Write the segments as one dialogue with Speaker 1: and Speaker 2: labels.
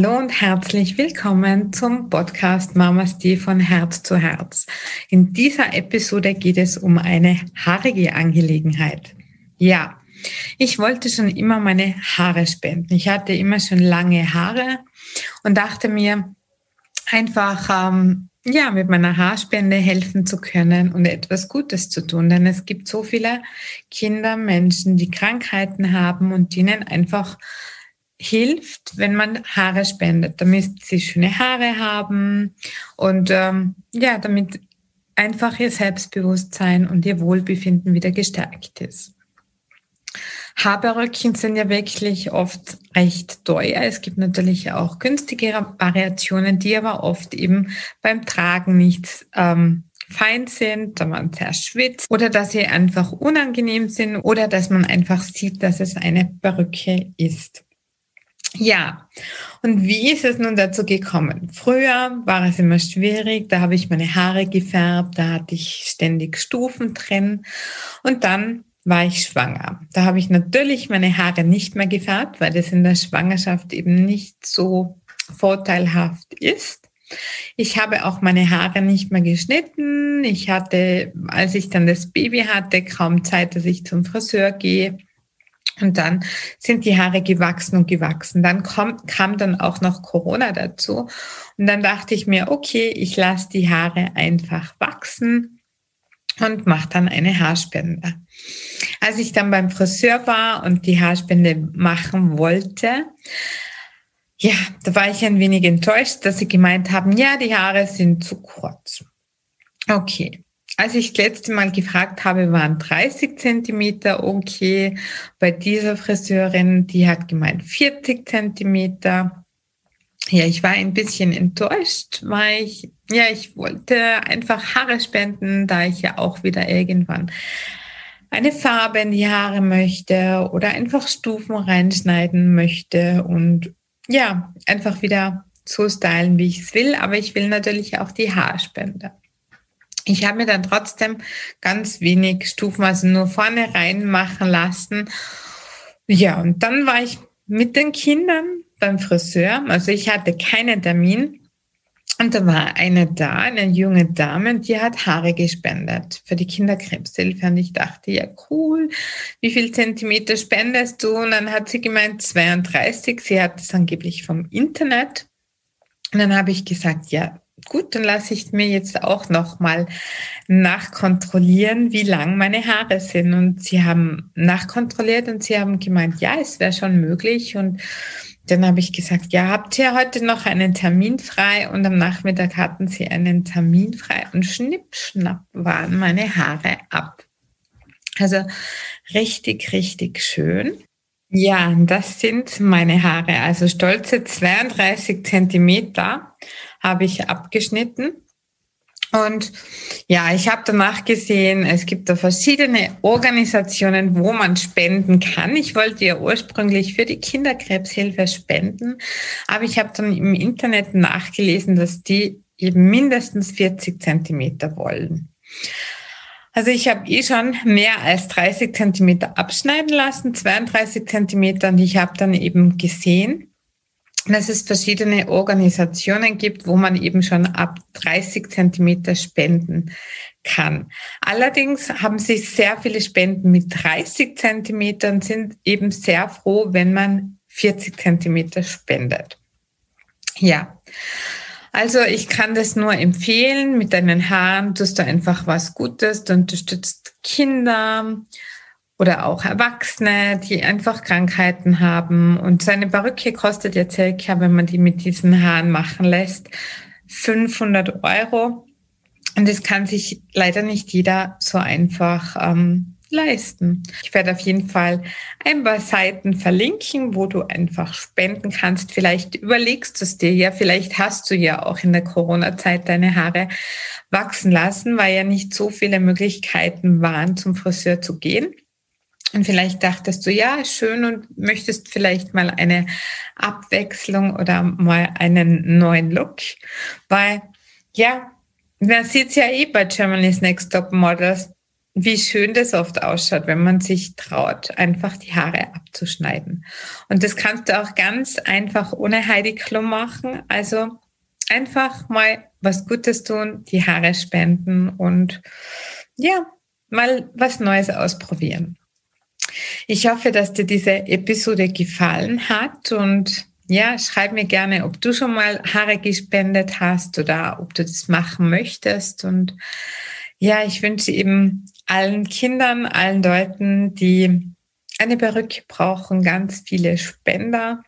Speaker 1: Hallo und herzlich willkommen zum Podcast Mamas D von Herz zu Herz. In dieser Episode geht es um eine haarige Angelegenheit. Ja, ich wollte schon immer meine Haare spenden. Ich hatte immer schon lange Haare und dachte mir, einfach ähm, ja mit meiner Haarspende helfen zu können und etwas Gutes zu tun. Denn es gibt so viele Kinder, Menschen, die Krankheiten haben und denen einfach hilft, wenn man Haare spendet, damit sie schöne Haare haben und ähm, ja, damit einfach ihr Selbstbewusstsein und ihr Wohlbefinden wieder gestärkt ist. Haarperücken sind ja wirklich oft recht teuer. Es gibt natürlich auch günstigere Variationen, die aber oft eben beim Tragen nicht ähm, fein sind, da man sehr schwitzt oder dass sie einfach unangenehm sind oder dass man einfach sieht, dass es eine Perücke ist. Ja, und wie ist es nun dazu gekommen? Früher war es immer schwierig, da habe ich meine Haare gefärbt, da hatte ich ständig Stufen drin und dann war ich schwanger. Da habe ich natürlich meine Haare nicht mehr gefärbt, weil das in der Schwangerschaft eben nicht so vorteilhaft ist. Ich habe auch meine Haare nicht mehr geschnitten. Ich hatte, als ich dann das Baby hatte, kaum Zeit, dass ich zum Friseur gehe. Und dann sind die Haare gewachsen und gewachsen. Dann kam, kam dann auch noch Corona dazu. Und dann dachte ich mir, okay, ich lasse die Haare einfach wachsen und mache dann eine Haarspende. Als ich dann beim Friseur war und die Haarspende machen wollte, ja, da war ich ein wenig enttäuscht, dass sie gemeint haben, ja, die Haare sind zu kurz. Okay. Als ich das letzte Mal gefragt habe, waren 30 Zentimeter okay. Bei dieser Friseurin, die hat gemeint 40 Zentimeter. Ja, ich war ein bisschen enttäuscht, weil ich, ja, ich wollte einfach Haare spenden, da ich ja auch wieder irgendwann eine Farbe in die Haare möchte oder einfach Stufen reinschneiden möchte und ja, einfach wieder so stylen, wie ich es will. Aber ich will natürlich auch die Haarspende. Ich habe mir dann trotzdem ganz wenig Stufen, also nur vorne rein machen lassen. Ja, und dann war ich mit den Kindern beim Friseur. Also ich hatte keinen Termin. Und da war eine da, eine junge Dame, die hat Haare gespendet für die Kinderkrebshilfe. Und ich dachte, ja, cool, wie viel Zentimeter spendest du? Und dann hat sie gemeint, 32. Sie hat es angeblich vom Internet. Und dann habe ich gesagt, ja, gut, dann lasse ich mir jetzt auch nochmal nachkontrollieren, wie lang meine Haare sind. Und sie haben nachkontrolliert und sie haben gemeint, ja, es wäre schon möglich. Und dann habe ich gesagt, ja, habt ihr heute noch einen Termin frei? Und am Nachmittag hatten sie einen Termin frei und schnipp, schnapp waren meine Haare ab. Also richtig, richtig schön. Ja, das sind meine Haare. Also stolze 32 Zentimeter habe ich abgeschnitten. Und ja, ich habe danach gesehen, es gibt da verschiedene Organisationen, wo man spenden kann. Ich wollte ja ursprünglich für die Kinderkrebshilfe spenden, aber ich habe dann im Internet nachgelesen, dass die eben mindestens 40 Zentimeter wollen. Also ich habe eh schon mehr als 30 Zentimeter abschneiden lassen, 32 Zentimeter, und ich habe dann eben gesehen, dass es verschiedene Organisationen gibt, wo man eben schon ab 30 Zentimeter spenden kann. Allerdings haben sich sehr viele Spenden mit 30 Zentimetern, sind eben sehr froh, wenn man 40 Zentimeter spendet. Ja. Also ich kann das nur empfehlen. Mit deinen Haaren tust du einfach was Gutes. Du unterstützt Kinder, oder auch Erwachsene, die einfach Krankheiten haben. Und seine Perücke kostet ja circa, wenn man die mit diesen Haaren machen lässt, 500 Euro. Und das kann sich leider nicht jeder so einfach ähm, leisten. Ich werde auf jeden Fall ein paar Seiten verlinken, wo du einfach spenden kannst. Vielleicht überlegst du es dir ja, vielleicht hast du ja auch in der Corona-Zeit deine Haare wachsen lassen, weil ja nicht so viele Möglichkeiten waren, zum Friseur zu gehen. Und vielleicht dachtest du, ja, schön und möchtest vielleicht mal eine Abwechslung oder mal einen neuen Look, weil ja, man sieht es ja eh bei Germany's Next Top Models. wie schön das oft ausschaut, wenn man sich traut, einfach die Haare abzuschneiden. Und das kannst du auch ganz einfach ohne Heidi Klum machen. Also einfach mal was Gutes tun, die Haare spenden und ja, mal was Neues ausprobieren. Ich hoffe, dass dir diese Episode gefallen hat und ja, schreib mir gerne, ob du schon mal Haare gespendet hast oder ob du das machen möchtest. Und ja, ich wünsche eben allen Kindern, allen Leuten, die eine Perücke brauchen, ganz viele Spender.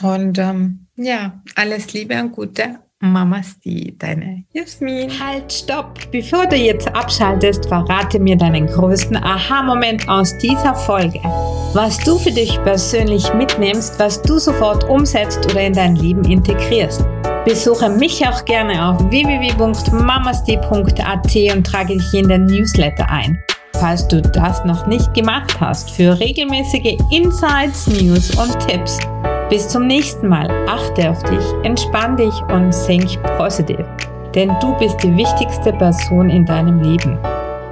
Speaker 1: Und ähm, ja, alles Liebe und Gute Mamas die, deine Jasmin.
Speaker 2: Halt, stopp! Bevor du jetzt abschaltest, verrate mir deinen größten Aha-Moment aus dieser Folge. Was du für dich persönlich mitnimmst, was du sofort umsetzt oder in dein Leben integrierst. Besuche mich auch gerne auf www.mamasti.at und trage dich in den Newsletter ein. Falls du das noch nicht gemacht hast, für regelmäßige Insights, News und Tipps bis zum nächsten Mal. Achte auf dich, entspann dich und think positiv. Denn du bist die wichtigste Person in deinem Leben.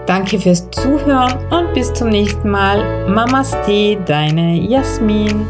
Speaker 2: Danke fürs Zuhören und bis zum nächsten Mal. Mamas die, deine Jasmin.